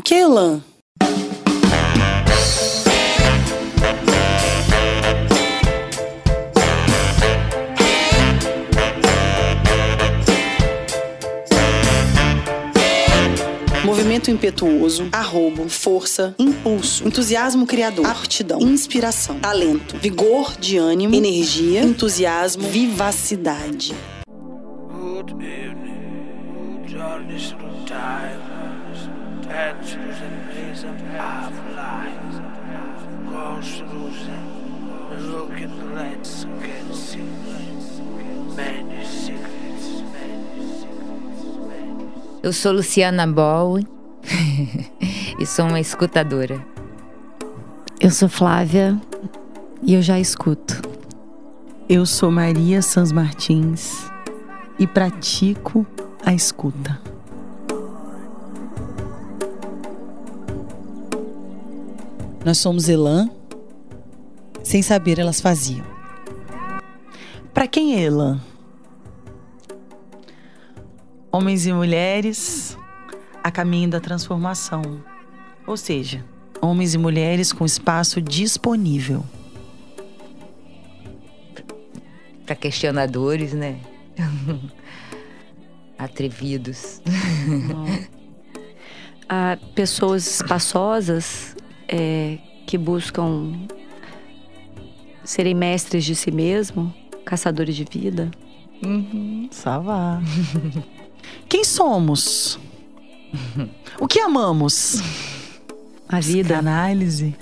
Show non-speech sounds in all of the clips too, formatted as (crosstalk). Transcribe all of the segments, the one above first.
O que? Movimento impetuoso, arrobo, força, impulso, entusiasmo criador, aptidão, inspiração, talento, vigor de ânimo, energia, entusiasmo, vivacidade. Of life, goes see many secrets, many secrets, many Eu sou Luciana Boll (laughs) e sou uma escutadora. Eu sou Flávia e eu já escuto. Eu sou Maria Sans Martins e pratico a escuta. Nós somos Elan. Sem saber, elas faziam. Para quem é Elan? Homens e mulheres a caminho da transformação. Ou seja, homens e mulheres com espaço disponível. Para questionadores, né? (laughs) Atrevidos. Há (laughs) pessoas espaçosas é, que buscam serem mestres de si mesmo, caçadores de vida. Savá. Quem somos? O que amamos? A vida. Análise,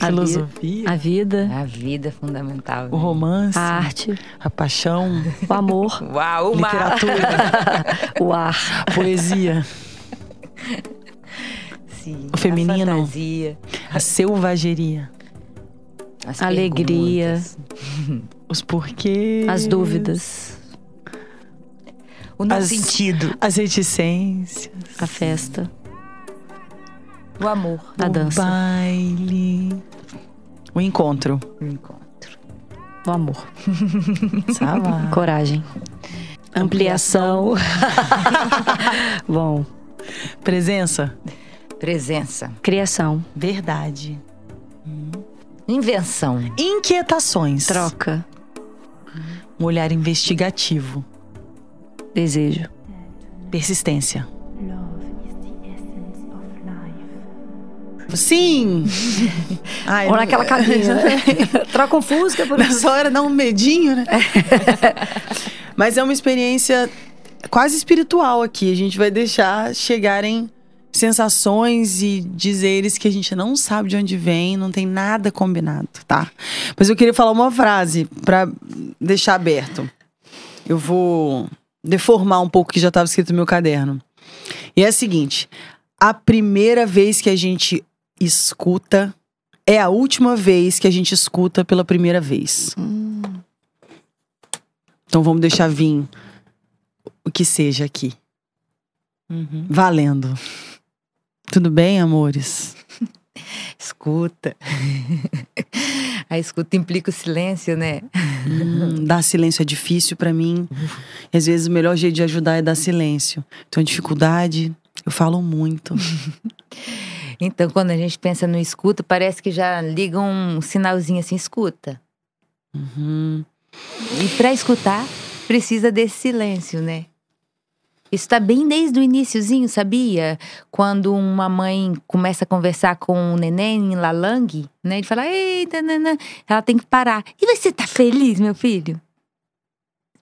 A filosofia, A vida, A vida é fundamental. o romance, a arte, a paixão, o amor, Uau, uma... literatura, (laughs) o ar. a poesia, (laughs) O feminino. A fantasia, a selvageria, as Alegria. perguntas, os porquês, As dúvidas, O não As- sentido. as reticências, a festa, O amor. a o dança, baile, o encontro. O encontro. o amor, Savá. (laughs) coragem, ampliação. (laughs) Bom, Presença, Presença. criação, verdade, Invenção. inquietações, troca, um olhar investigativo, desejo, persistência. Love is the essence of life. Sim! (laughs) Ai, Ou naquela cabine. né? (laughs) Troca um fusca por (laughs) Nessa hora dá um medinho, né? Mas é uma experiência quase espiritual aqui. A gente vai deixar chegarem sensações e dizeres que a gente não sabe de onde vem, não tem nada combinado, tá? Mas eu queria falar uma frase pra deixar aberto. Eu vou deformar um pouco o que já estava escrito no meu caderno. E é a seguinte: a primeira vez que a gente escuta é a última vez que a gente escuta pela primeira vez. Então vamos deixar vir o que seja aqui. Valendo. Tudo bem, amores? (laughs) Escuta. (laughs) A escuta implica o silêncio, né? Hum, (laughs) dar silêncio é difícil pra mim. E às vezes o melhor jeito de ajudar é dar silêncio. Então, dificuldade, eu falo muito. Então, quando a gente pensa no escuta, parece que já liga um sinalzinho assim, escuta. Uhum. E para escutar, precisa desse silêncio, né? Isso tá bem desde o iniciozinho, sabia? Quando uma mãe começa a conversar com o neném em lalang, né? Ele fala, eita, nanã", ela tem que parar. E você tá feliz, meu filho?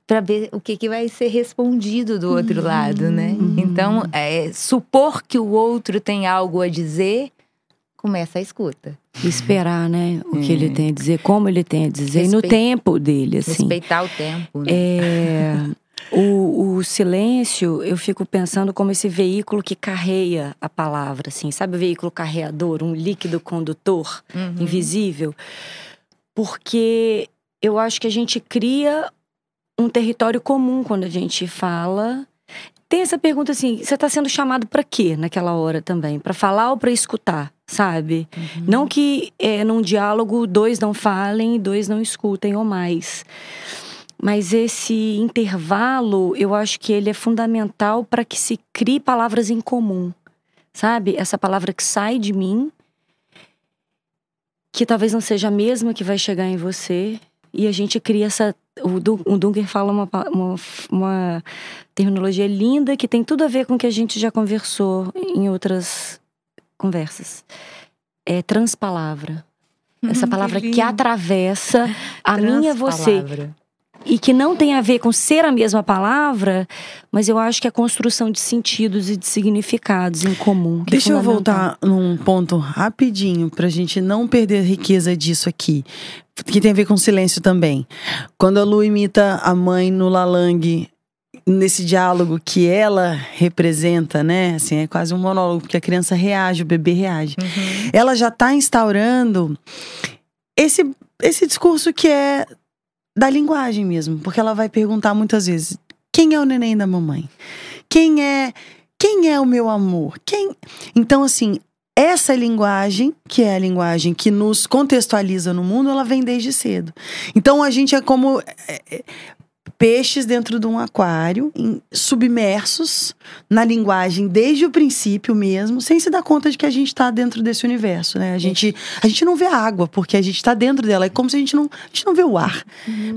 Pra ver o que, que vai ser respondido do outro lado, né? Então, é, supor que o outro tem algo a dizer, começa a escuta. esperar, né? O que ele tem a dizer, como ele tem a dizer, e no tempo dele, assim. Respeitar o tempo, né? É, (laughs) o, o silêncio, eu fico pensando como esse veículo que carreia a palavra, assim, sabe o veículo carreador, um líquido condutor Uhum. invisível? Porque eu acho que a gente cria um território comum quando a gente fala. Tem essa pergunta assim: você está sendo chamado para quê naquela hora também? Para falar ou para escutar, sabe? Não que é, num diálogo dois não falem e dois não escutem ou mais. Mas esse intervalo, eu acho que ele é fundamental para que se crie palavras em comum. sabe? Essa palavra que sai de mim, que talvez não seja a mesma que vai chegar em você, e a gente cria essa. O, Dun- o Dunker fala uma, uma, uma terminologia linda que tem tudo a ver com o que a gente já conversou em outras conversas. É transpalavra. Essa Hum, palavra que, lindo. atravessa a minha você. E que não tem a ver com ser a mesma palavra, mas eu acho que é a construção de sentidos e de significados em comum. que é Deixa eu fundamental. voltar num ponto rapidinho pra gente não perder a riqueza disso aqui, que tem a ver com silêncio também. Quando a Lu imita a mãe no Lalang, nesse diálogo que ela representa, né? Assim, é quase um monólogo, porque a criança reage, o bebê reage. Uhum. Ela já tá instaurando esse, esse discurso que é da linguagem mesmo, porque ela vai perguntar muitas vezes: quem é o neném da mamãe? Quem é quem é o meu amor? Quem? Então assim, essa linguagem, que é a linguagem que nos contextualiza no mundo, ela vem desde cedo. Então a gente é como é, é, peixes dentro de um aquário, em- submersos na linguagem desde o princípio mesmo, sem se dar conta de que a gente está dentro desse universo, né? A gente, a gente não vê a água, porque a gente está dentro dela. É como se a gente não, a gente não vê o ar,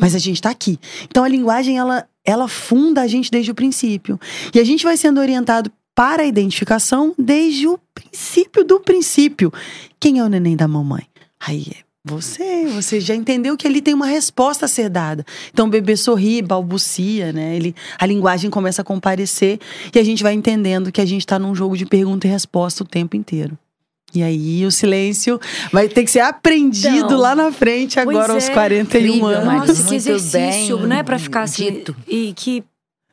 mas a gente está aqui. Então a linguagem, ela, ela funda a gente desde o princípio. E a gente vai sendo orientado para a identificação desde o princípio do princípio. Quem é o neném da mamãe? Aí é você, você já entendeu que ali tem uma resposta a ser dada. Então o bebê sorri, balbucia, né? Ele, a linguagem começa a comparecer e a gente vai entendendo que a gente está num jogo de pergunta e resposta o tempo inteiro. E aí o silêncio vai ter que ser aprendido Então, lá na frente agora pois aos é. 41 Incrível, anos. Nossa, que exercício, bem né? Pra ficar assim. dito. E que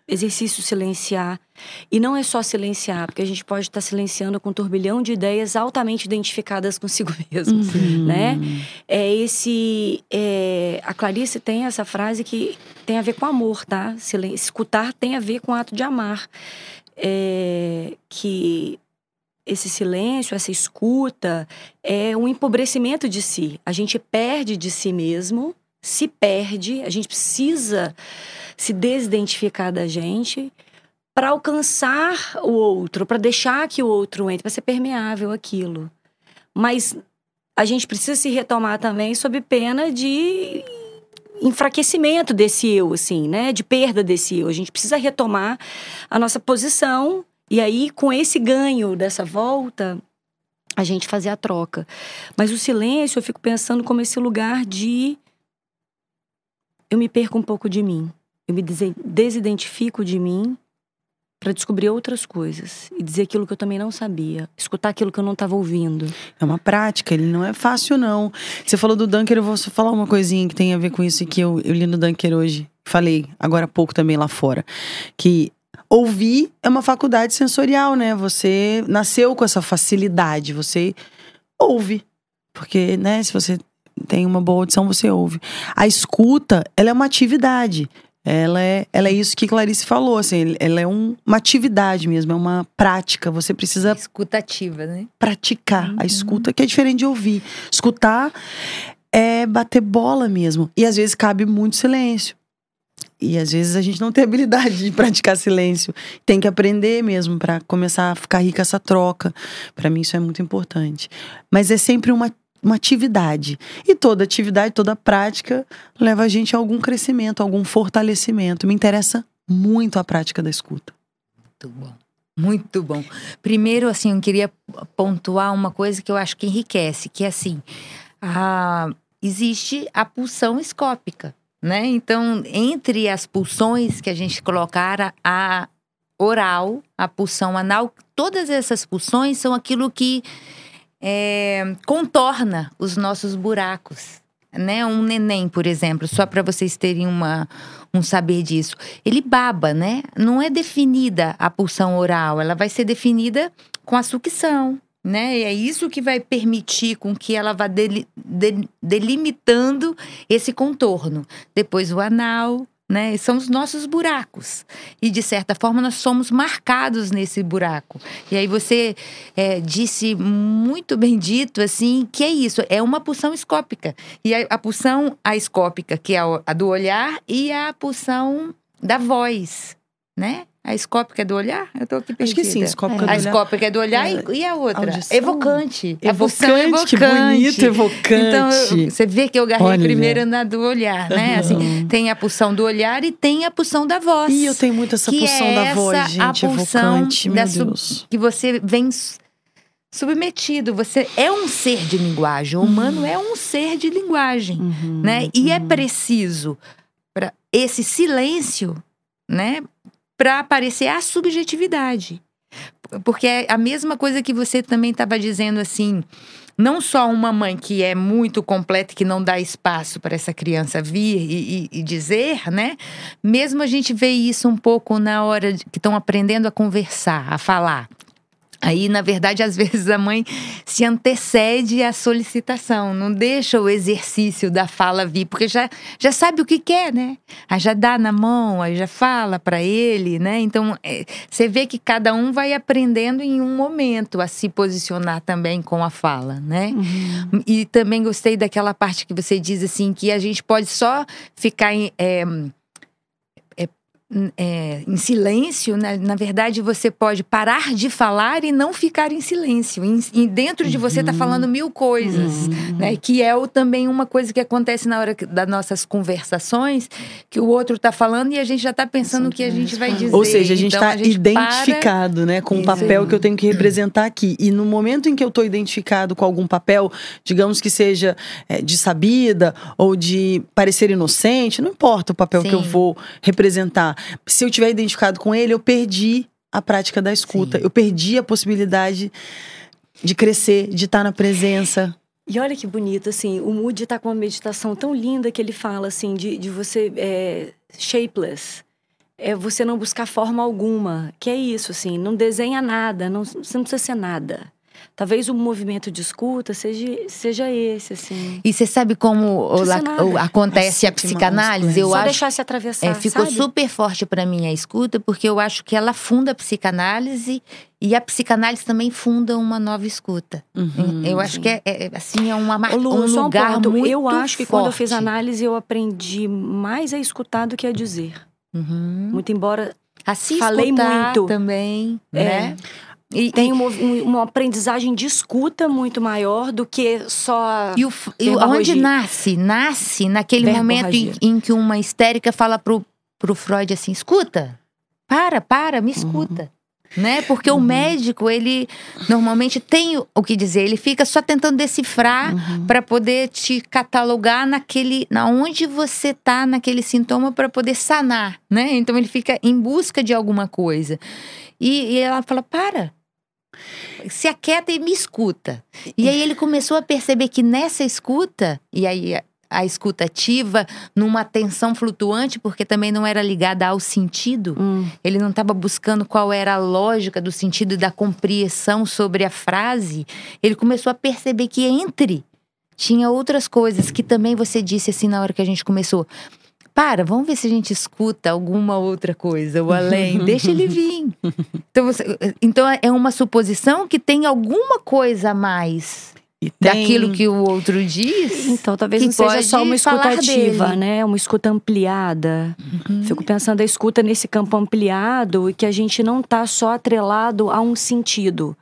exercício silenciar. E não é só silenciar, porque a gente pode estar silenciando com um turbilhão de ideias altamente identificadas consigo (laughs) mesmo. Uhum. né? É esse. é, a Clarice tem essa frase que tem a ver com amor, tá? Silen- Escutar tem a ver com o ato de amar. É, que esse silêncio, essa escuta, é um empobrecimento de si. A gente perde de si mesmo, se perde, a gente precisa se desidentificar da gente para alcançar o outro, para deixar que o outro entre, para ser permeável aquilo. Mas a gente precisa se retomar também sob pena de enfraquecimento desse eu, assim, né? De perda desse eu. A gente precisa retomar a nossa posição e aí, com esse ganho dessa volta, a gente fazer a troca. Mas o silêncio, eu fico pensando como esse lugar de. Eu me perco um pouco de mim. Eu me desidentifico de mim para descobrir outras coisas e dizer aquilo que eu também não sabia, escutar aquilo que eu não estava ouvindo. É uma prática, ele não é fácil, não. Você falou do Dunker, eu vou só falar uma coisinha que tem a ver com isso que eu, eu li no Dunker hoje. Falei agora há pouco também lá fora. Que ouvir é uma faculdade sensorial, né? Você nasceu com essa facilidade, você ouve. Porque, né, se você tem uma boa audição, você ouve. A escuta, ela é uma atividade. Ela é, ela é isso que Clarice falou, assim, ela é um- uma atividade mesmo, é uma prática. Você precisa Escutativa, né? praticar a escuta, que é diferente de ouvir. Escutar é bater bola mesmo. E às vezes cabe muito silêncio. E às vezes a gente não tem habilidade de praticar silêncio. Tem que aprender mesmo para começar a ficar rica essa troca. Para mim isso é muito importante. Mas é sempre uma, uma atividade. E toda atividade, toda prática leva a gente a algum crescimento, a algum fortalecimento. Me interessa muito a prática da escuta. Muito bom. Muito bom. Primeiro, assim, eu queria pontuar uma coisa que eu acho que enriquece, que é assim, a- existe a pulsão escópica, né? Então, entre as pulsões que a gente colocar, a oral, a pulsão anal, todas essas pulsões são aquilo que é, contorna os nossos buracos. Né? Um neném, por exemplo, só para vocês terem uma, um saber disso. Ele baba, né? Não é definida a pulsão oral, ela vai ser definida com a sucção, né? E é isso que vai permitir com que ela vá deli- de- delimitando esse contorno. Depois o anal, né? São os nossos buracos. E de certa forma nós somos marcados nesse buraco. E aí você é, disse muito bem dito assim que é isso, é uma pulsão escópica. E a, a pulsão aescópica, que é a, a do olhar, e a pulsão da voz, né? A escópica é do olhar? Eu tô aqui Acho perdida. que sim, escópica A do olhar. escópica é do olhar É, e, e a outra? audição. Evocante. A pulsão Evocante, que bonito, evocante. Então, eu- você vê que eu agarrei Olha. primeiro na do olhar, né? Assim, tem a pulsão do olhar e tem a pulsão da voz. Ih, eu tenho muito essa que pulsão é da voz, essa gente. a pulsão Evocante, da meu Deus. que você vem submetido. Você é um ser de linguagem. O humano é um ser de linguagem, Uhum, né? E é uhum. preciso para esse silêncio, né? Para aparecer a subjetividade. Porque é a mesma coisa que você também estava dizendo assim, não só uma mãe que é muito completa e que não dá espaço para essa criança vir e, e- e dizer, né? Mesmo a gente vê isso um pouco na hora de- que estão aprendendo a conversar, a falar. Aí, na verdade, às vezes a mãe se antecede à solicitação, não deixa o exercício da fala vir, porque já, já sabe o que quer, né? Aí já dá na mão, aí já fala para ele, né? Então, é, você vê que cada um vai aprendendo em um momento a se posicionar também com a fala, né? Uhum. E também gostei daquela parte que você diz assim que a gente pode só ficar em, é, é, em silêncio. né? Na verdade, você pode parar de falar e não ficar em silêncio. E dentro de você tá falando mil coisas, né? Que é o, também uma coisa que acontece na hora que- das nossas conversações, que o outro tá falando e a gente já tá pensando o que a gente vai dizer. Ou seja, a gente Então, está gente para- identificado, né, com o papel que eu tenho que representar aqui. E no momento em que eu estou identificado com algum papel, digamos que seja é, de sabida ou de parecer inocente, não importa o papel que eu Sim. vou representar. Se eu tiver identificado com ele, eu perdi a prática da escuta. Sim. Eu perdi a possibilidade de crescer, de estar na presença. E olha que bonito, assim, o Moody tá com uma meditação tão linda que ele fala, assim, de, de você é, shapeless. É você não buscar forma alguma, que é isso, assim, não desenha nada, não, você não precisa ser nada. Talvez o movimento de escuta seja, seja esse, assim. E você sabe como o o- acontece A psicanálise? Eu Só acho deixar se atravessar, É, ficou sabe? super forte pra mim a escuta, porque eu acho que ela funda a psicanálise e a psicanálise também funda uma nova escuta. Uhum. eu acho que é, é- assim é uma mar... Ô, Lu, um só um lugar ponto. muito Eu acho que quando eu fiz análise, eu aprendi mais a escutar do que a dizer. Uhum. Muito embora A se Falei muito. também, É. né? E, tenha uma, um- uma aprendizagem de escuta muito maior do que só. E, o, e onde nasce? Nasce naquele momento em, em que uma histérica fala pro, pro Freud assim: escuta, para, para, me escuta. Né? Porque o médico, ele normalmente tem o- o que dizer, ele fica só tentando decifrar Uhum. para poder te catalogar naquele, na onde você tá naquele sintoma para poder sanar, né? Então ele fica em busca de alguma coisa. E, e ela fala: para, se aquieta e me escuta. E aí ele começou a perceber que nessa escuta, e aí a, escuta ativa, numa atenção flutuante, porque também não era ligada ao sentido, Hum. ele não estava buscando qual era a lógica do sentido e da compreensão sobre a frase, ele começou a perceber que entre tinha outras coisas que também você disse assim na hora que a gente começou. Para, vamos ver se a gente escuta alguma outra coisa, o além, (laughs) deixa ele vir. Então, você- então é uma suposição que tem alguma coisa a mais tem- daquilo que o outro diz. Então, talvez não seja só uma escuta ativa, né? Uma escuta ampliada. Uhum. Fico pensando a escuta nesse campo ampliado e que a gente não tá só atrelado a um sentido.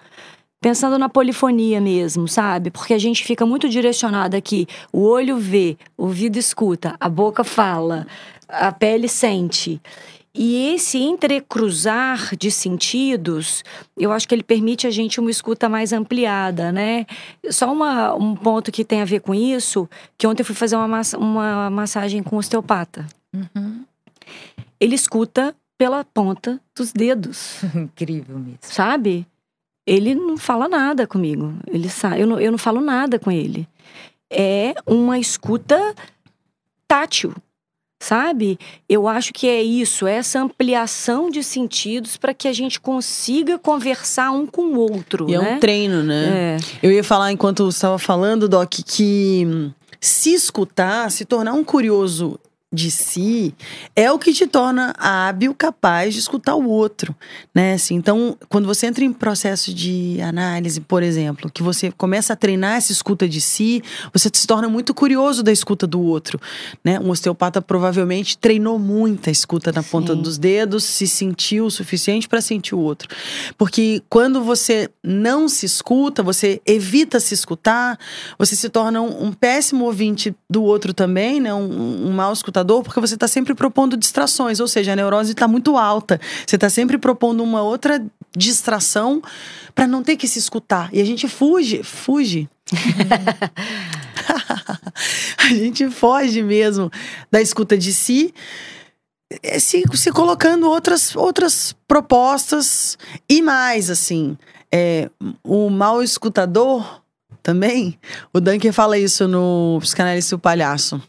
Pensando na polifonia mesmo, sabe? Porque a gente fica muito direcionado aqui. O olho vê, o ouvido escuta, a boca fala, a pele sente. E esse entrecruzar de sentidos, eu acho que ele permite a gente uma escuta mais ampliada, né? Só uma- um ponto que tem a ver com isso, que ontem eu fui fazer uma, massa- uma massagem com um osteopata. Uhum. Ele escuta pela ponta dos dedos, (laughs) Incrível mesmo. sabe? Ele não fala nada comigo. Ele sabe, eu não, eu não falo nada com ele. É uma escuta tátil, sabe? Eu acho que é isso, é essa ampliação de sentidos para que a gente consiga conversar um com o outro, E é né? um treino, né? É. Eu ia falar enquanto você estava falando, Doc, que se escutar, se tornar um curioso de si é o que te torna hábil, capaz de escutar o outro, né? Assim, então, quando você entra em processo de análise, por exemplo, que você começa a treinar essa escuta de si, você se torna muito curioso da escuta do outro, né? Um osteopata provavelmente treinou muita escuta na ponta Sim. dos dedos, se sentiu o suficiente para sentir o outro. Porque quando você não se escuta, você evita se escutar, você se torna um, um péssimo ouvinte do outro também, né? Um, um mau escutador, porque você está sempre propondo distrações, ou seja, a neurose está muito alta. Você está sempre propondo uma outra distração para não ter que se escutar. E a gente fuge, fuge. (laughs) a gente foge mesmo da escuta de si é, se, se colocando outras, outras propostas e mais, assim, é, o mal escutador também, o Dunker fala isso no Psicanalista e o Palhaço.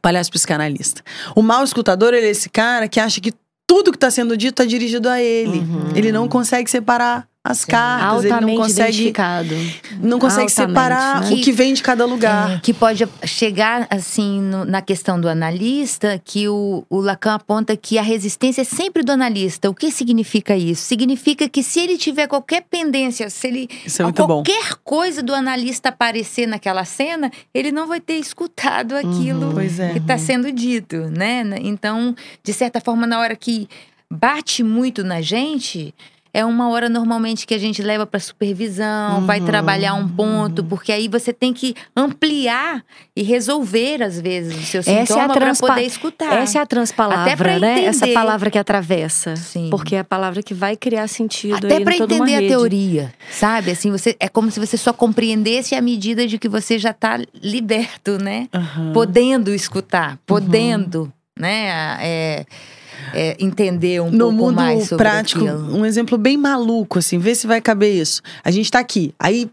Palhaço psicanalista. O mal escutador, ele é esse cara que acha que tudo que está sendo dito é dirigido a ele. Uhum. Ele não consegue separar as cartas, ele não Altamente consegue, identificado. não consegue Altamente, separar né? o que vem de cada lugar. É, que pode chegar, assim, no- na questão do analista, que o, o Lacan aponta que a resistência é sempre do analista. O que significa isso? Significa que se ele tiver qualquer pendência, se ele Isso é muito bom. qualquer coisa do analista aparecer naquela cena, ele não vai ter escutado aquilo Pois é. que está sendo dito, né? Então, de certa forma, na hora que bate muito na gente, é uma hora normalmente que a gente leva para supervisão, vai Uhum. trabalhar um ponto, porque aí você tem que ampliar e resolver às vezes o seu Essa é sintoma para poder escutar. Essa é a transpalavra, né? Essa palavra que atravessa. Sim. Porque é a palavra que vai criar sentido Até para entender a teoria, sabe? Assim, você é como se você só compreendesse à medida de que você já está liberto, né? Aham. podendo escutar, podendo, né, a- é, é, entender um no pouco mundo mais sobre prático, aquilo. um exemplo bem maluco, assim, vê se vai caber isso. A gente tá aqui, aí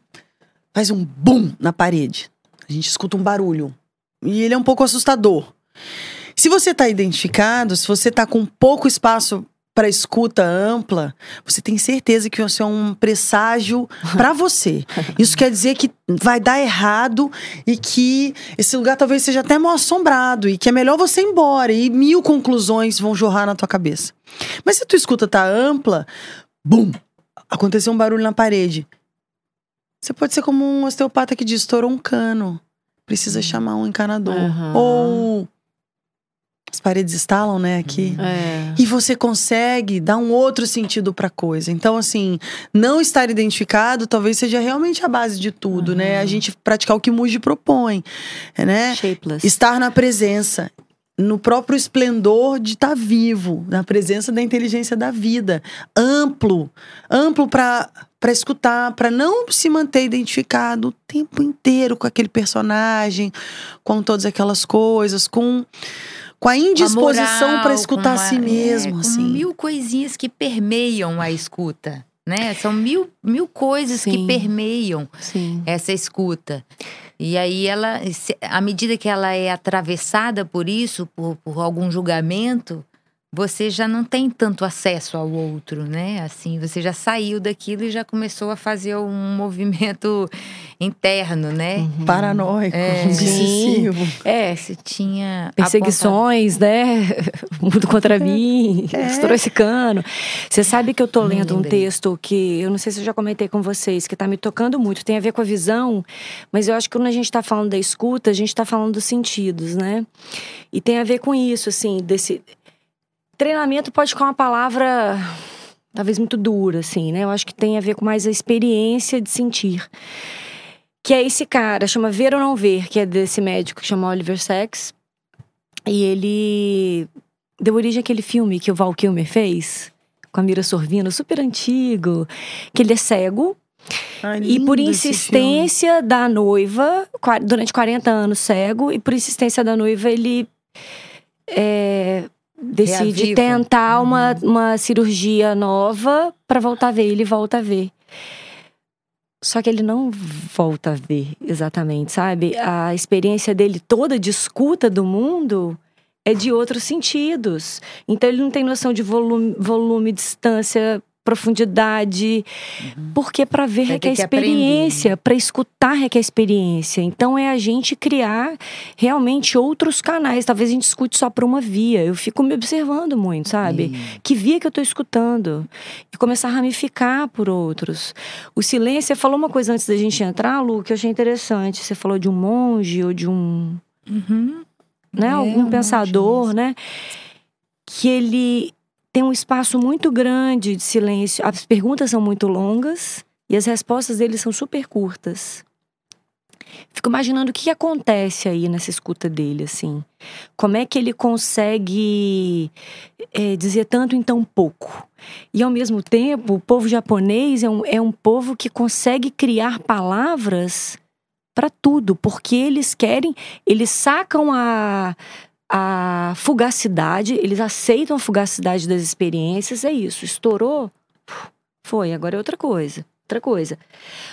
faz um bum na parede. A gente escuta um barulho. E ele é um pouco assustador. Se você tá identificado, se você tá com pouco espaço para escuta ampla, você tem certeza que isso é um presságio para (laughs) você. Isso quer dizer que vai dar errado e que esse lugar talvez seja até mal assombrado e que é melhor você ir embora e mil conclusões vão jorrar na tua cabeça. Mas se a tua escuta tá ampla, bum, aconteceu um barulho na parede. Você pode ser como um osteopata que diz, estourou um cano. Precisa chamar um encanador. Aham. Ou as paredes estalam, né, aqui. É. E você consegue dar um outro sentido pra coisa. Então, assim, não estar identificado talvez seja realmente a base de tudo, né? A gente praticar o que Muji propõe, né? Shapeless. Estar na presença, no próprio esplendor de estar vivo, na presença da inteligência da vida, amplo, amplo para para escutar, para não se manter identificado o tempo inteiro com aquele personagem, com todas aquelas coisas, com com a indisposição para escutar com a si uma- mesmo, é, assim. mil coisinhas que permeiam a escuta, né? São mil, mil coisas que Sim. permeiam Sim. essa escuta. E aí ela, à medida que ela é atravessada por isso, por, por algum julgamento, você já não tem tanto acesso ao outro, né? Assim, você já saiu daquilo e já começou a fazer um (laughs) movimento interno, né? Uhum. Paranoico, É. (laughs) obsessivo. É, Você tinha perseguições, né? O (laughs) mundo contra mim, É. estourou esse cano. Você sabe que eu tô lendo um texto que eu não sei se eu já comentei com vocês, que tá me tocando muito, tem a ver com a visão, mas eu acho que quando a gente tá falando da escuta, a gente tá falando dos sentidos, né? E tem a ver com isso, assim, desse. Treinamento pode ficar uma palavra talvez muito dura, assim, né? Eu acho que tem a ver com mais a experiência de sentir. Que é esse cara, chama Ver ou Não Ver, que é desse médico que chama Oliver Sacks. E ele deu origem àquele filme que o Val Kilmer fez, com a Mira Sorvino, super antigo, que ele é cego. Ai, E por insistência da noiva, durante 40 anos cego, e por insistência da noiva, ele é, decide Reaviva. tentar uma, Uhum. uma cirurgia nova para voltar a ver. Ele volta a ver. Só que ele não volta a ver exatamente, sabe? A experiência dele toda de escuta do mundo é de outros sentidos. Então ele não tem noção de volume, volume distância, profundidade, porque para ver Vai requer experiência, para escutar requer experiência. Então é a gente criar realmente outros canais. Talvez a gente escute só por uma via. Eu fico me observando muito, sabe? Que via que eu tô escutando? E começar a ramificar por outros. O silêncio, você falou uma coisa antes da gente entrar, Lu, que eu achei interessante. Você falou de um monge ou de um Uhum. né, É, algum um pensador, né, que ele tem um espaço muito grande de silêncio. As perguntas são muito longas e as respostas dele são super curtas. Fico imaginando o que acontece aí nessa escuta dele, assim. Como é que ele consegue é, dizer tanto em tão pouco? E ao mesmo tempo, o povo japonês é um, é um povo que consegue criar palavras para tudo, porque eles querem, eles sacam a, a fugacidade, eles aceitam a fugacidade das experiências, é isso, estourou, foi, agora é outra coisa, outra coisa.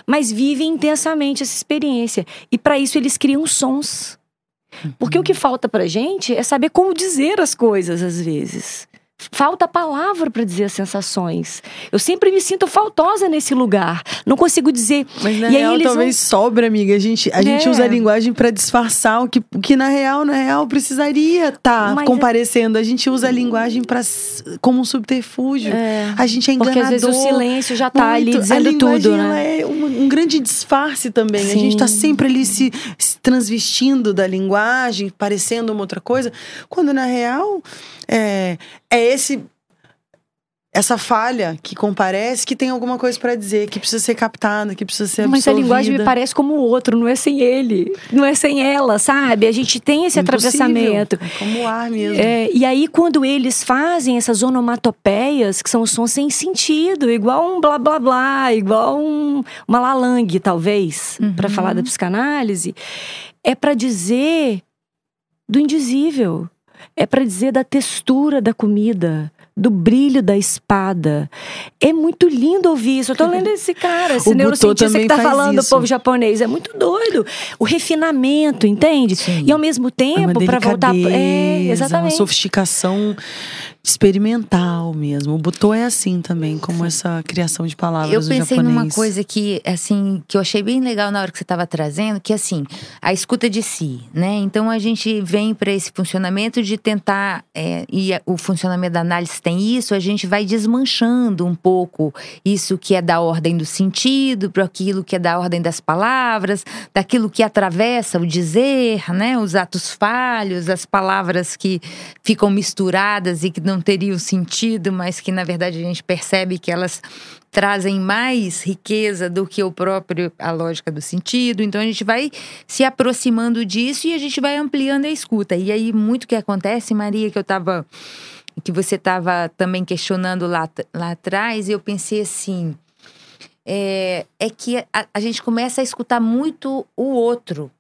Mas vivem intensamente essa experiência e para isso eles criam sons. Porque o que falta pra gente é saber como dizer as coisas às vezes. Falta a palavra para dizer as sensações. Eu sempre me sinto faltosa nesse lugar. Não consigo dizer. Mas na E aí real talvez sobra, amiga. A gente, a gente É. usa a linguagem pra disfarçar o que, o que na real, na real, precisaria estar Mas é- comparecendo. A gente usa a linguagem pra, como um subterfúgio. A gente é enganador. Porque às vezes o silêncio já tá ali Muito. a dizendo linguagem, tudo, ela né? é um, um grande disfarce também. A gente tá Sim. sempre ali se, se transvestindo da linguagem, parecendo uma outra coisa, quando na real é, é esse essa falha que comparece que tem alguma coisa pra dizer, que precisa ser captada, que precisa ser Mas a absorvida. linguagem me parece como o outro, não é sem ele, não é sem ela, sabe? A gente tem esse Impossível. atravessamento. É como o ar mesmo. É, e aí, quando eles fazem essas onomatopeias, que são sons sem sentido, igual um blá blá blá, igual um, uma lalangue, talvez, pra falar da psicanálise, é pra dizer do indizível. É pra dizer da textura da comida, do brilho da espada. É muito lindo ouvir isso. Eu tô lendo esse cara, esse (laughs) O neurocientista que tá falando do povo japonês. É muito doido. O refinamento, entende? Sim. E ao mesmo É tempo, pra voltar. É, delicadeza, exatamente. Uma sofisticação experimental mesmo. O Butô é assim também, como essa criação de palavras Eu pensei japonês. numa coisa que, assim, que eu achei bem legal na hora que você estava trazendo, que assim, a escuta de si, né? Então a gente vem para esse funcionamento de tentar, é, e o funcionamento da análise tem isso, a gente vai desmanchando um pouco isso que é da ordem do sentido, para aquilo que é da ordem das palavras, daquilo que atravessa o dizer, né? Os atos falhos, as palavras que ficam misturadas e que não teriam sentido, mas que na verdade a gente percebe que elas trazem mais riqueza do que o próprio a lógica do sentido. Então a gente vai se aproximando disso e a gente vai ampliando a escuta. E aí muito que acontece, Maria, que eu tava que você estava também questionando lá, lá atrás, eu pensei assim, é, é que a, a gente começa a escutar muito o outro.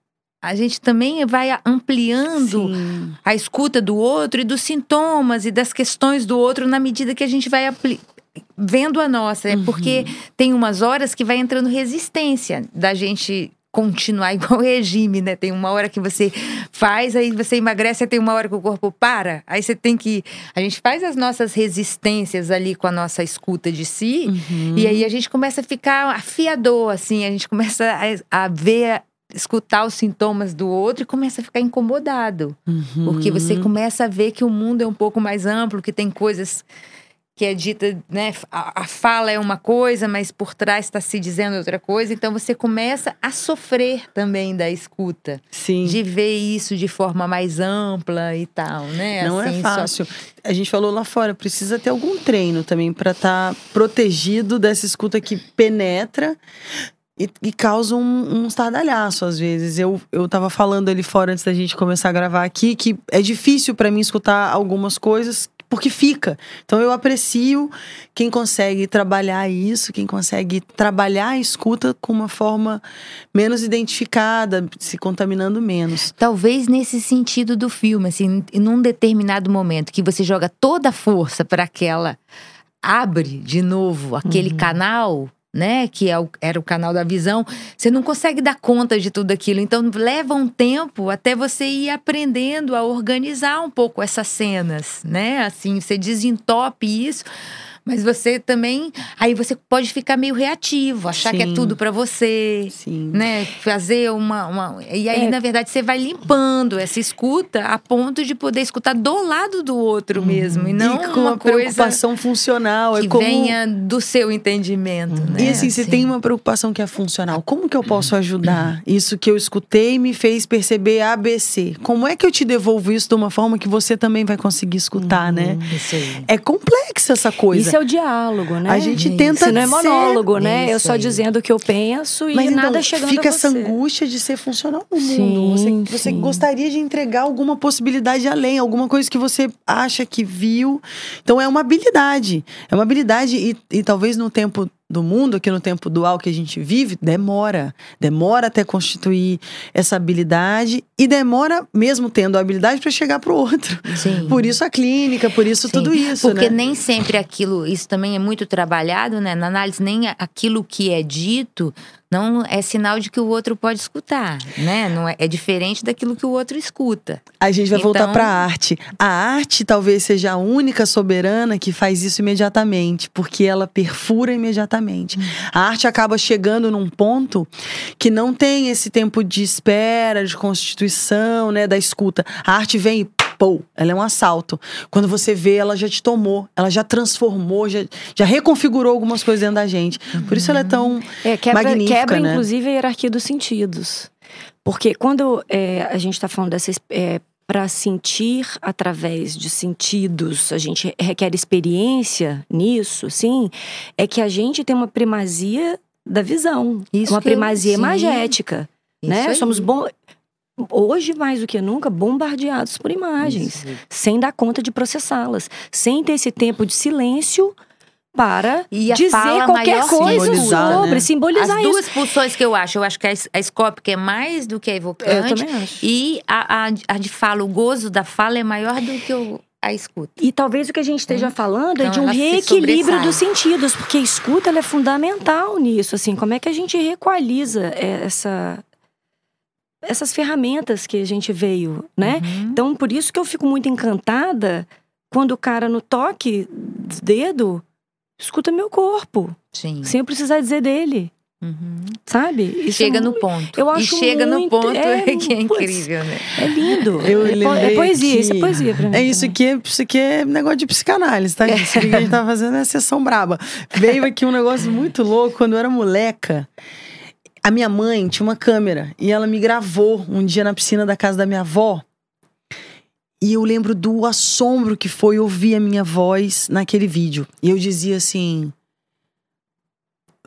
A gente também vai ampliando Sim. a escuta do outro e dos sintomas e das questões do outro na medida que a gente vai vendo a nossa. É porque tem umas horas que vai entrando resistência da gente continuar (laughs) igual regime, né? Tem uma hora que você faz, aí você emagrece, aí tem uma hora que o corpo para. Aí você tem que. A gente faz as nossas resistências ali com a nossa escuta de si. E aí a gente começa a ficar afiador, assim, a gente começa a, a ver. Escutar os sintomas do outro e começa a ficar incomodado. Porque você começa a ver que o mundo é um pouco mais amplo, que tem coisas que é dita, né? A, a fala é uma coisa, mas por trás está se dizendo outra coisa. Então você começa a sofrer também da escuta, Sim. de ver isso de forma mais ampla e tal, né? Não Assim, é só- fácil. A gente falou lá fora, precisa ter algum treino também para estar protegido dessa escuta que penetra e, e causa um, um estardalhaço às vezes. Eu, eu tava falando ali fora antes da gente começar a gravar aqui que é difícil para mim escutar algumas coisas porque fica. Então eu aprecio quem consegue trabalhar isso, quem consegue trabalhar a escuta com uma forma menos identificada, se contaminando menos. Talvez nesse sentido do filme, assim, em num determinado momento que você joga toda a força para aquela abre de novo aquele canal, né, que é o- era o canal da visão, você não consegue dar conta de tudo aquilo. Então leva um tempo até você ir aprendendo a organizar um pouco essas cenas, né? Assim, você desentope isso, Mas você também. Aí você pode ficar meio reativo, achar que é Sim. tudo pra você. Sim. Né, fazer uma, uma. E aí, É. na verdade, você vai limpando essa escuta a ponto de poder escutar do lado do outro mesmo. E não e com uma uma preocupação funcional. que é como... venha do seu entendimento. Né? E assim, você tem uma preocupação que é funcional. Como que eu posso ajudar? Isso que eu escutei me fez perceber ABC. Como é que eu te devolvo isso de uma forma que você também vai conseguir escutar, né? Isso aí. É complexa essa coisa. É o diálogo, né? A gente Isso. tenta Isso não é ser- monólogo, né? Eu só aí. dizendo o que eu penso e Mas nada então, chegando fica a essa você. angústia de ser funcional no Sim, mundo. Você, você sim. gostaria de entregar alguma possibilidade além, alguma coisa que você acha que viu. Então é uma habilidade. É uma habilidade e, e talvez no tempo do mundo, aqui no tempo dual que a gente vive, demora. Demora até constituir essa habilidade e demora mesmo tendo a habilidade para chegar pro outro. Sim. Por isso a clínica, por isso Sim, tudo isso, Porque né? nem sempre aquilo, isso também é muito trabalhado, né? Na análise, nem aquilo que é dito não é sinal de que o outro pode escutar, né? Não é, é diferente daquilo que o outro escuta. A gente vai voltar Então- para a arte. A arte talvez seja a única soberana que faz isso imediatamente, porque ela perfura imediatamente. A arte acaba chegando num ponto que não tem esse tempo de espera, de constituição, né, da escuta. A arte vem e pô, ela é um assalto. Quando você vê, ela já te tomou, ela já transformou, já, já reconfigurou algumas coisas dentro da gente. Por isso ela é tão É, quebra, magnífica, quebra né? inclusive, a hierarquia dos sentidos. Porque quando é, a gente está falando dessa. É, para sentir através de sentidos, a gente requer experiência nisso, sim, é que a gente tem uma primazia da visão. Isso uma eu- primazia sim. imagética. Isso né? aí. Somos bom, hoje mais do que nunca bombardeados por imagens, Isso. sem dar conta de processá-las, sem ter esse tempo de silêncio para dizer qualquer coisa simbolizar, sobre, né? simbolizar As isso. duas pulsões que eu acho, eu acho que a, es- a escópica é mais do que a Eu evocante. E a, a, a de fala, o gozo da fala é maior do que o, a escuta. E talvez o que a gente esteja falando é Então, de um se reequilíbrio dos sentidos, porque a escuta é fundamental nisso, assim, como é que a gente requaliza é, essa essas ferramentas que a gente veio, né? Uhum. Então, por isso que eu fico muito encantada quando o cara no toque do dedo escuta meu corpo, Sim. sem eu precisar dizer dele, Uhum. sabe? Isso Chega é, no mu- ponto. eu e acho chega no muito- ponto é, (laughs) que é incrível, né? é lindo. Eu é, é poesia, que- isso é poesia pra mim. É isso que é, isso aqui é negócio de psicanálise, tá? Isso aqui que a gente tá fazendo é sessão braba. Veio aqui um negócio muito louco quando eu era moleca. A minha mãe tinha uma câmera e ela me gravou um dia na piscina da casa da minha avó. E eu lembro do assombro que foi ouvir a minha voz naquele vídeo. E eu dizia assim.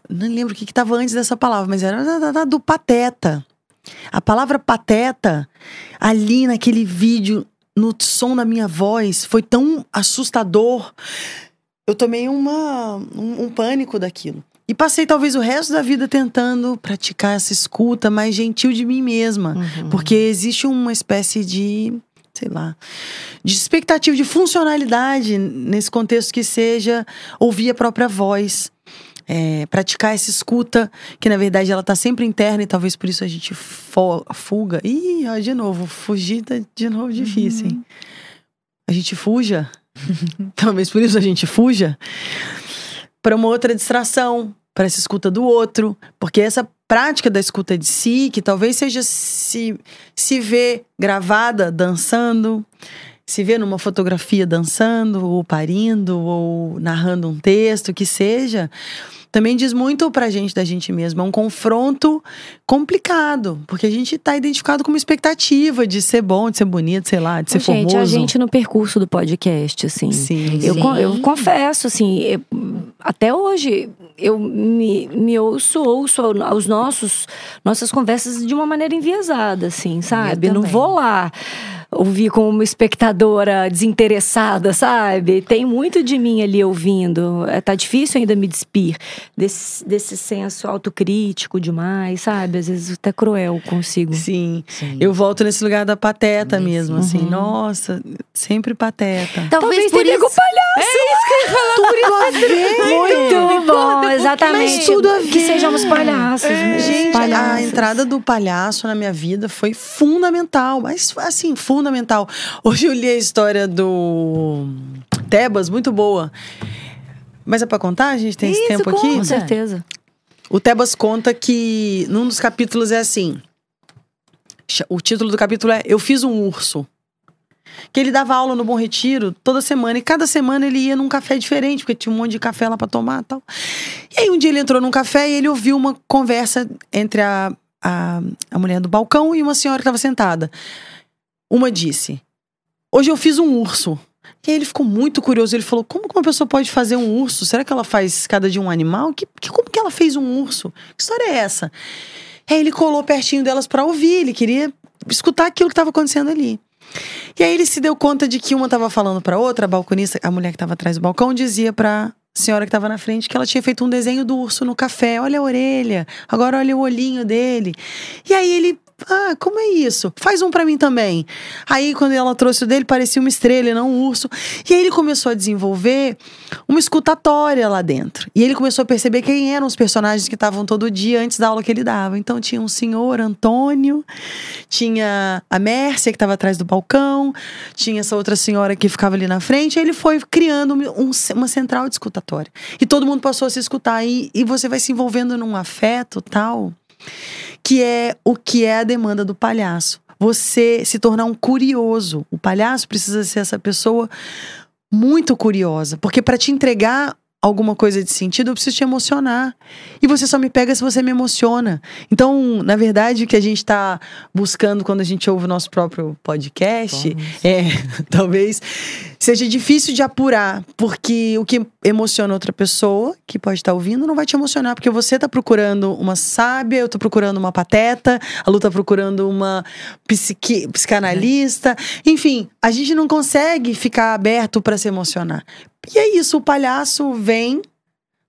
Não lembro o que, que tava antes dessa palavra, mas era do pateta. A palavra pateta, ali naquele vídeo, no som da minha voz, foi tão assustador. Eu tomei uma, um, um pânico daquilo. E passei talvez o resto da vida tentando praticar essa escuta mais gentil de mim mesma. Uhum. Porque existe uma espécie de, sei lá, de expectativa de funcionalidade nesse contexto que seja ouvir a própria voz. É, praticar essa escuta, que na verdade ela tá sempre interna e talvez por isso a gente fuga. Ih, ó, de novo, fugir tá de novo difícil, hein? A gente fuja. (laughs) talvez por isso a gente fuja para uma outra distração, para essa escuta do outro, porque essa prática da escuta de si, que talvez seja se, se ver gravada dançando, se ver numa fotografia dançando, ou parindo, ou narrando um texto, que seja, também diz muito pra gente da gente mesmo. É um confronto complicado, porque a gente tá identificado com uma expectativa de ser bom, de ser bonito, sei lá, de ser gente, formoso. a gente no percurso do podcast, assim. Sim. Eu, Sim. eu confesso, assim, eu- até hoje eu me, me ouço, ouço os nossos nossas conversas de uma maneira enviesada, assim, sabe? Eu não vou lá ouvir como uma espectadora desinteressada, sabe? Tem muito de mim ali ouvindo. É, tá difícil ainda me despir desse, desse senso autocrítico demais, sabe? Às vezes até cruel consigo. Sim. Sim. Eu volto nesse lugar da pateta Sim, mesmo, sim. assim. Uhum. Nossa, sempre pateta. Talvez, por tenha isso. palhaço. Tudo a ver! Muito bom, exatamente. Mas tudo a Que ver. sejamos palhaços. mesmo, Gente, a palhaços. entrada do palhaço na minha vida foi fundamental, mas assim, fundamental. Hoje eu li a história do Tebas, muito boa. Mas é pra contar? A gente tem esse Isso, tempo aqui? Com certeza. O Tebas conta que num dos capítulos é assim. O título do capítulo é Eu Fiz um Urso. Que ele dava aula no Bom Retiro toda semana. E cada semana ele ia num café diferente, porque tinha um monte de café lá pra tomar e tal. E aí um dia ele entrou num café e ele ouviu uma conversa entre a, a, a mulher do balcão e uma senhora que estava sentada. Uma disse: Hoje eu fiz um urso. E aí ele ficou muito curioso. Ele falou: Como que uma pessoa pode fazer um urso? Será que ela faz cada dia um animal? Que, que- como que ela fez um urso? Que história é essa? Aí ele colou pertinho delas pra ouvir. Ele queria escutar aquilo que estava acontecendo ali. E aí ele se deu conta de que uma estava falando pra outra, a balconista, a mulher que estava atrás do balcão, dizia pra senhora que estava na frente que ela tinha feito um desenho do urso no café. Olha a orelha, agora olha o olhinho dele. E aí ele, ah, como é isso? Faz um pra mim também. Aí quando ela trouxe o dele, parecia uma estrela não um urso. E aí ele começou a desenvolver uma escutatória lá dentro. E ele começou a perceber quem eram os personagens que estavam todo dia antes da aula que ele dava. Então tinha um senhor, Antônio, tinha a Mércia que estava atrás do balcão, tinha essa outra senhora que ficava ali na frente. E ele foi criando um- uma central de escutatória. E todo mundo passou a se escutar. E, e você vai se envolvendo num afeto tal, que é o que é a demanda do palhaço. Você se tornar um curioso. O palhaço precisa ser essa pessoa muito curiosa, porque para te entregar alguma coisa de sentido, eu preciso te emocionar. E você só me pega se você me emociona. Então, na verdade, o que a gente está buscando quando a gente ouve o nosso próprio podcast é (laughs) talvez seja difícil de apurar, porque o que emociona outra pessoa que pode estar ouvindo não vai te emocionar, porque você está procurando uma sábia, eu estou procurando uma pateta, a Lu está procurando uma psiqui- psicanalista. Enfim, a gente não consegue ficar aberto para se emocionar. E é isso, o palhaço vem.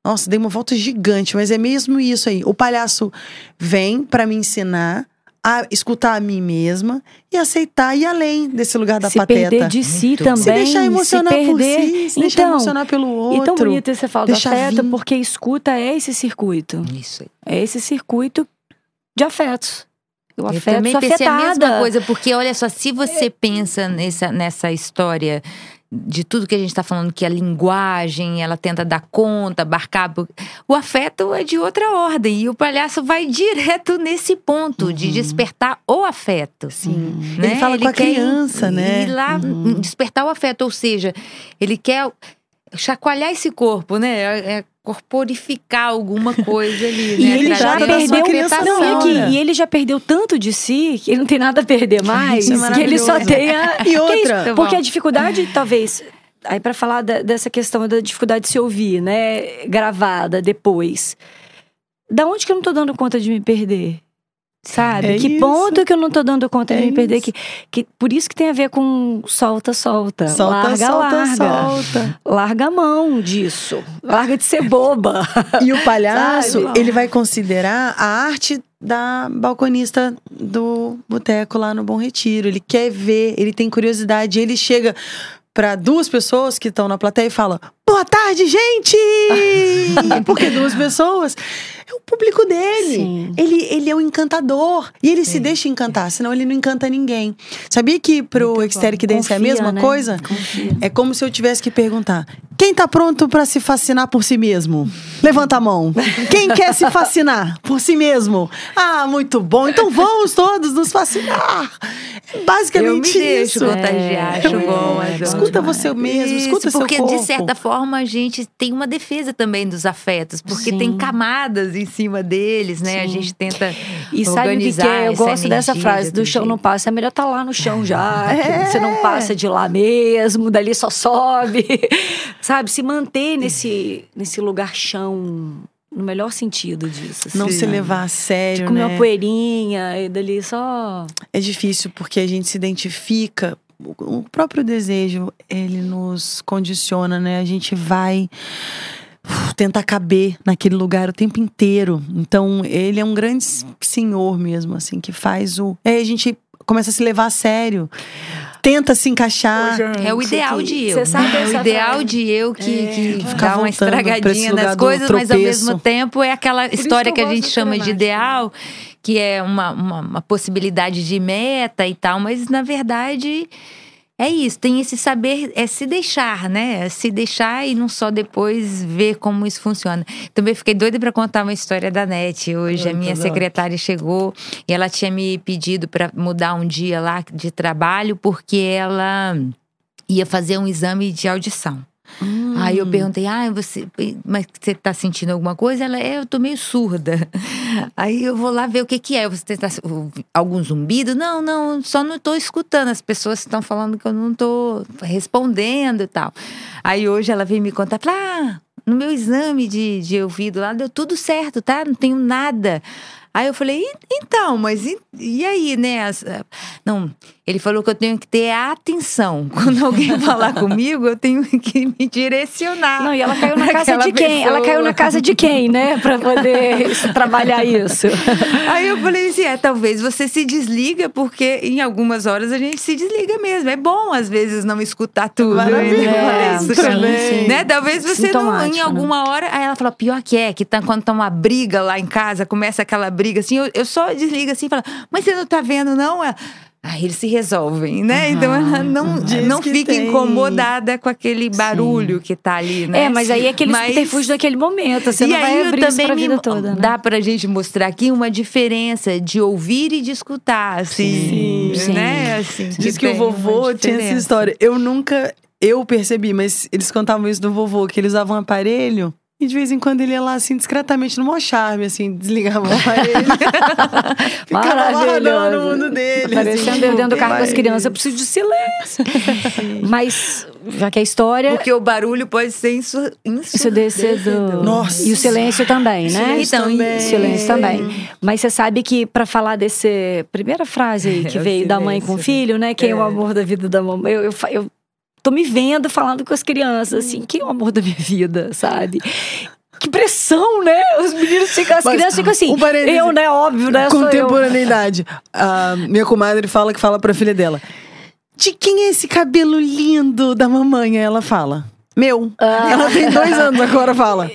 Nossa, dei uma volta gigante, mas é mesmo isso aí. O palhaço vem para me ensinar a escutar a mim mesma e aceitar ir além desse lugar da se pateta. perder de si Muito. também. se deixar emocionar se perder. por si, se deixar então, emocionar pelo outro. E tão bonito esse fala do deixar afeto, vir. porque escuta é esse circuito. Isso aí. É esse circuito de afetos. O Eu afeto também sou pensei a mesma afetada. coisa, porque olha só, se você pensa nessa, nessa história de tudo que a gente está falando, que a linguagem, ela tenta dar conta, abarcar. O afeto é de outra ordem. E o palhaço vai direto nesse ponto de despertar o afeto. Sim. né? Ele fala com a quer ir- criança, né? Ir lá Uhum. despertar o afeto, ou seja, ele quer chacoalhar esse corpo, né? É é corporificar alguma coisa ali, (laughs) E né? ele já perdeu. criança Não, e, aqui, e ele já perdeu tanto de si que ele não tem nada a perder mais. Isso é que ele só tem a. (laughs) E é outra? Tá Porque a dificuldade, talvez. Aí, pra falar da- dessa questão da dificuldade de se ouvir, né? Gravada depois. Da onde que eu não tô dando conta de me perder? Sabe? É que isso. ponto que eu não tô dando conta É de me perder? isso. Que, que, por isso que tem a ver com solta, solta. Solta, larga, solta, larga. solta. Larga a mão disso. Larga de ser boba. E o palhaço, Sabe? ele vai considerar a arte da balconista do boteco lá no Bom Retiro. Ele quer ver, ele tem curiosidade. Ele chega para duas pessoas que estão na plateia e fala: Boa tarde, gente! (laughs) Porque duas pessoas público dele. Sim. Ele, ele é o encantador. E ele se Sim. deixa encantar, senão ele não encanta ninguém. Sabia que pro Muito Ecstatic Dance é a mesma né? coisa? Confia. É como se eu tivesse que perguntar: quem tá pronto pra se fascinar por si mesmo? Levanta a mão. Quem quer se fascinar por si mesmo? Ah, muito bom. Então vamos todos nos fascinar. É basicamente Eu me deixo isso. contagiar, É, acho é, bom. é. Escuta você mesmo, Isso, escuta seu porque corpo. de certa forma a gente tem uma defesa também dos afetos, porque Sim. tem camadas em cima deles, né? A Sim. gente tenta E sabe o que, que organizar é? Eu gosto dessa frase: do chão não passa. É melhor estar lá no chão já. (laughs) É. Você não passa de lá mesmo, dali só sobe. Sabe? Se manter nesse, nesse lugar chão, no melhor sentido disso. Não assim. se levar a De sério, comer né? uma poeirinha e dali só. É difícil porque a gente se identifica. O próprio desejo, ele nos condiciona, né? A gente vai tentar caber naquele lugar o tempo inteiro. Então, ele é um grande senhor mesmo, assim, que faz o. Aí a gente começa a se levar a sério. Tenta se encaixar. É o ideal de eu. Você sabe né? É o ideal de eu que, É. que Ficar dá uma estragadinha nas coisas, mas ao mesmo tempo é aquela isso história que que a gente chama de ideal, que é uma, uma, uma possibilidade de meta e tal, mas na verdade É isso, tem esse saber, é se deixar, né? É se deixar e não só depois ver como isso funciona. Também fiquei doida para contar uma história da NET. Hoje a minha tá secretária chegou e ela tinha me pedido para mudar um dia lá de trabalho porque ela ia fazer um exame de audição. Aí eu perguntei, ah, você, mas você tá sentindo alguma coisa? Ela, é, eu tô meio surda. (laughs) Aí eu vou lá ver o que que é. Você tá algum zumbido? Não, não, só não tô escutando. As pessoas estão falando que eu não tô respondendo e tal. Aí hoje ela veio me contar, ah, no meu exame de, de ouvido lá deu tudo certo, tá? Não tenho nada. Aí eu falei, "E- então, mas e, e aí, né? As- Não, ele falou que eu tenho que ter atenção. (laughs) Quando alguém falar comigo, eu tenho que me direcionar. Não, e ela caiu na casa de quem? Ela caiu na pessoa. casa de quem, né? Pra poder (laughs) trabalhar isso. Aí eu falei assim: é, talvez você se desliga, porque em algumas horas a gente se desliga mesmo. É bom, às vezes, não escutar tudo. Maravilhoso. Eu falei É, isso sim, também. sim. Né? Talvez você não, em né? alguma hora. Aí ela falou: pior que é, que tá, quando tá uma briga lá em casa, começa aquela briga assim, eu, eu só desligo assim e falo: mas você não tá vendo, não? Ela, Aí eles se resolvem, né? Então ela não, Diz não que fica tem. incomodada com aquele barulho que tá ali, né? É, mas aí é aquele Mas- subterfúgio daquele momento. Você e não aí vai abrir isso também pra me vida toda, né? dá pra gente mostrar aqui uma diferença de ouvir e de escutar, assim, Sim, né? Assim, Diz que o tem uma vovô tinha essa história. Eu nunca. Eu percebi, mas eles contavam isso do vovô, que ele usava um aparelho. E de vez em quando ele ia lá, assim, discretamente, no maior charme, assim, desligava o aparelho. (laughs) Ficava lá Maravilhoso. rodando o mundo dele. Parecendo assim, eu dentro do carro com as crianças. Eu preciso de silêncio. (laughs) Mas, já que a história... Porque o barulho pode ser insu Ensurdecedor. Nossa. E o silêncio também, né? Silêncio Então, também. Silêncio também. Mas você sabe que pra falar desse primeira frase aí (laughs) que É, veio da mãe com o silêncio. filho, né? Quem é. o É. amor da vida da mamãe? Eu, eu, eu tô me vendo falando com as crianças assim, quem é o amor da minha vida, sabe? Que pressão, né? Os meninos ficam, as Mas, crianças ficam assim. um parêntese. eu, né? Óbvio, né? Contemporaneidade. A minha comadre fala que fala pra filha dela: De quem é esse cabelo lindo da mamãe? Ela fala: Meu. Ah. Ela tem dois anos agora, fala.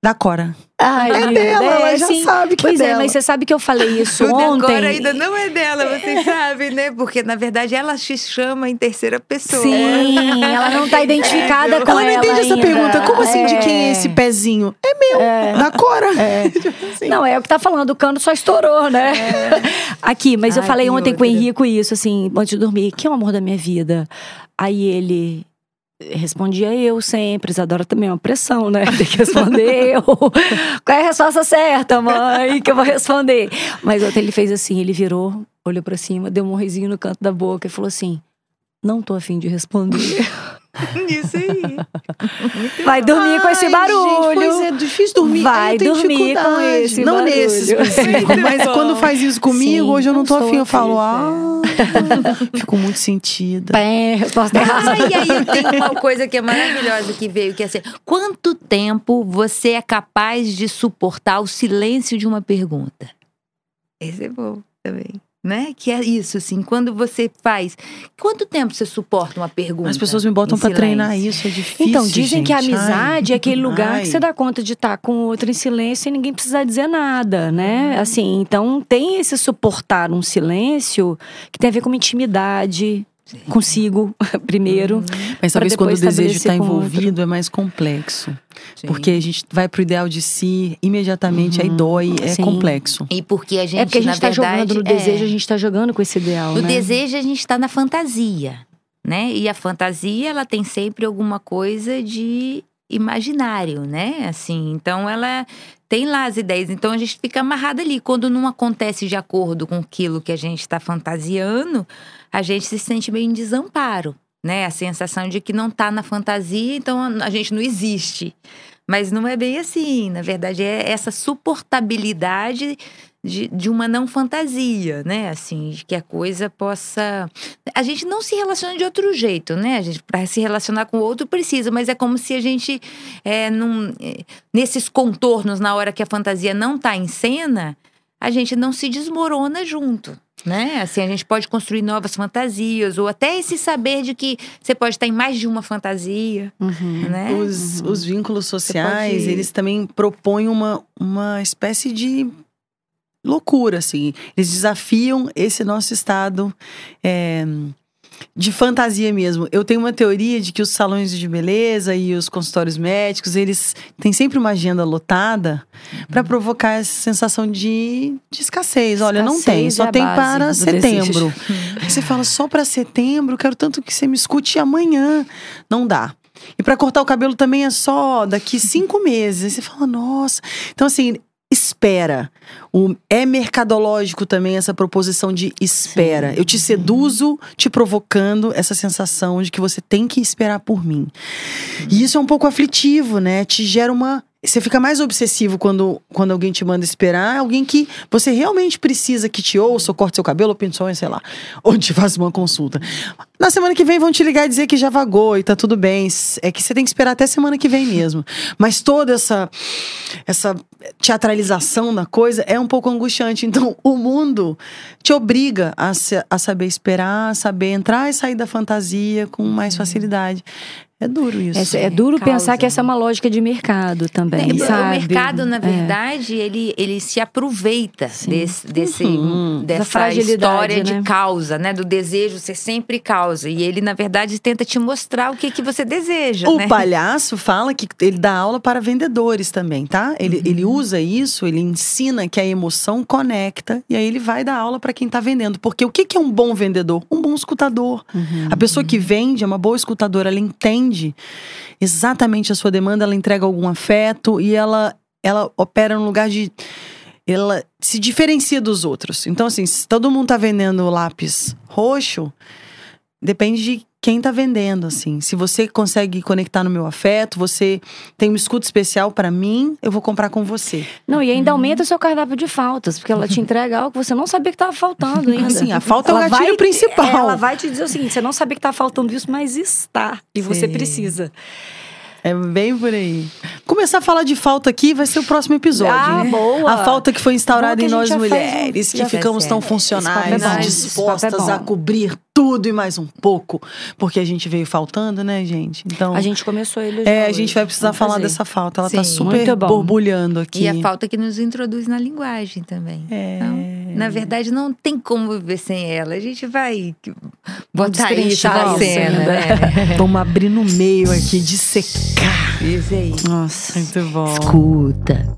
Da Cora. Ai, É dela, ela já sabe que é Pois é, dela. mas você sabe que eu falei isso O ontem. decor ainda não é dela, vocês (laughs) sabem, né? Porque, na verdade, ela se chama em terceira pessoa. Sim, ela não tá (laughs) identificada com ela não entende essa pergunta. Como assim, de quem é É. esse pezinho? É meu. Da Cora. (laughs) Tipo assim. Não, é o que tá falando, o cano só estourou, né? Aqui, mas eu Ai, falei que ontem com o outra. Henrico isso, assim, antes de dormir, quem é o amor da minha vida? Aí ele respondia eu sempre, Isadora também é uma pressão, né? (laughs) Tem que responder eu. Qual é a resposta certa, mãe, que eu vou responder? Mas ontem ele fez assim, ele virou, olhou pra cima, deu um risinho no canto da boca e falou assim, não tô afim de responder. (laughs) Isso aí. Vai dormir com esse Ai, barulho. Gente, pois é, difícil dormir. Vai Ai, eu tenho dormir com dificuldade. esse Não barulho. nesse específico, mas Bom. quando faz isso comigo, Sim, hoje eu não tô não afim. Eu falo, ah, fico muito sentida. Pé, resposta errada. Ah, e aí eu tenho uma coisa que é maravilhosa que veio, que é assim, quanto tempo você é capaz de suportar o silêncio de uma pergunta? Esse é bom também. Né? Que é isso, assim, quando você faz. Quanto tempo você suporta uma pergunta? As pessoas me botam pra treinar isso, é difícil. Então, dizem que a gente. amizade Ai. é aquele lugar Ai. que você dá conta de estar com o outro em silêncio e ninguém precisa dizer nada, né? Assim, então tem esse suportar um silêncio que tem a ver com uma intimidade consigo, (laughs) primeiro. Mas pra talvez quando o desejo está envolvido é mais complexo. Sim. Porque a gente vai pro ideal de si, imediatamente, aí dói, é Sim. complexo. E porque a gente, é porque a gente na está verdade, jogando no é, desejo, a gente está jogando com esse ideal, No né? desejo a gente está na fantasia, né? E a fantasia ela tem sempre alguma coisa de imaginário, né? Assim, então ela tem lá as ideias, então a gente fica amarrado ali. Quando não acontece de acordo com aquilo que a gente está fantasiando, a gente se sente meio em desamparo, né? A sensação de que não está na fantasia, então a gente não existe. Mas não é bem assim, na verdade é essa suportabilidade de, de uma não fantasia, né? Assim, de que a coisa possa. A gente não se relaciona de outro jeito, né? A gente, para se relacionar com o outro, precisa, mas é como se a gente, é, num, é, nesses contornos, na hora que a fantasia não está em cena, a gente não se desmorona junto. Né? Assim, a gente pode construir novas fantasias, ou até esse saber de que você pode estar em mais de uma fantasia, Uhum. né? Os, os vínculos sociais, pode- eles também propõem uma, uma espécie de loucura, assim. Eles desafiam esse nosso estado é, de fantasia mesmo. Eu tenho uma teoria de que os salões de beleza e os consultórios médicos, eles têm sempre uma agenda lotada para provocar essa sensação de, de escassez. Olha, não tem, Escassez só é tem para setembro. (laughs) Aí você fala, só para setembro, quero tanto que você me escute amanhã. Não dá. E para cortar o cabelo também é só daqui cinco meses. Aí você fala, nossa. Então, assim, espera. O, é mercadológico também essa proposição de espera. Eu te seduzo, te provocando essa sensação de que você tem que esperar por mim. E isso é um pouco aflitivo, né? Te gera uma. Você fica mais obsessivo quando, quando alguém te manda esperar, alguém que você realmente precisa que te ouça, ou corte seu cabelo, ou unha, sei lá, (laughs) ou te faça uma consulta. Na semana que vem vão te ligar e dizer que já vagou e tá tudo bem. É que você tem que esperar até semana que vem mesmo. (laughs) Mas toda essa, essa teatralização da coisa é um pouco angustiante. Então, o mundo te obriga a, a saber esperar, a saber entrar e sair da fantasia com mais facilidade. É duro isso. É, é duro Causa, pensar que essa é uma lógica de mercado também, É, sabe? O mercado, na É. verdade, ele, ele se aproveita desse, desse, Uhum. dessa história de né? causa, né? Do desejo ser sempre causa. E ele, na verdade, tenta te mostrar o que, que você deseja, O né? palhaço fala que ele dá aula para vendedores também, tá? Ele, ele usa isso, ele ensina que a emoção conecta e aí ele vai dar aula para quem tá vendendo. Porque o que, que é um bom vendedor? Um bom escutador. A pessoa que vende é uma boa escutadora, ela entende exatamente a sua demanda, ela entrega algum afeto e ela, ela opera num lugar de. Ela se diferencia dos outros. Então, assim, se todo mundo tá vendendo lápis roxo, depende de quem tá vendendo, assim. Se você consegue conectar no meu afeto, você tem um escudo especial pra mim, eu vou comprar com você. Não, e ainda aumenta o seu cardápio de faltas, porque ela te entrega algo que você não sabia que estava faltando (laughs) ainda. Assim, a falta é o Ela gatilho vai- principal. Ela vai te dizer o seguinte: você não sabia que estava faltando isso, mas está. E você Sim. precisa. É bem por aí. Começar a falar de falta aqui vai ser o próximo episódio. Ah, né? boa. A falta que foi instaurada que em nós um- mulheres, que já- ficamos tão é funcionais, esse dispostas é a cobrir tudo e mais um pouco, porque a gente veio faltando, né, gente? Então, A gente começou ele é, a gente vai precisar Vamos falar fazer. dessa falta. Ela tá Sim. super Muito bom. borbulhando aqui. E a falta que nos introduz na linguagem também. É. Então, na verdade, não tem como viver sem ela. A gente vai botar isso na cena, né? (laughs) Vamos abrir no meio aqui, dissecar. Isso aí. Nossa. Muito bom. Escuta.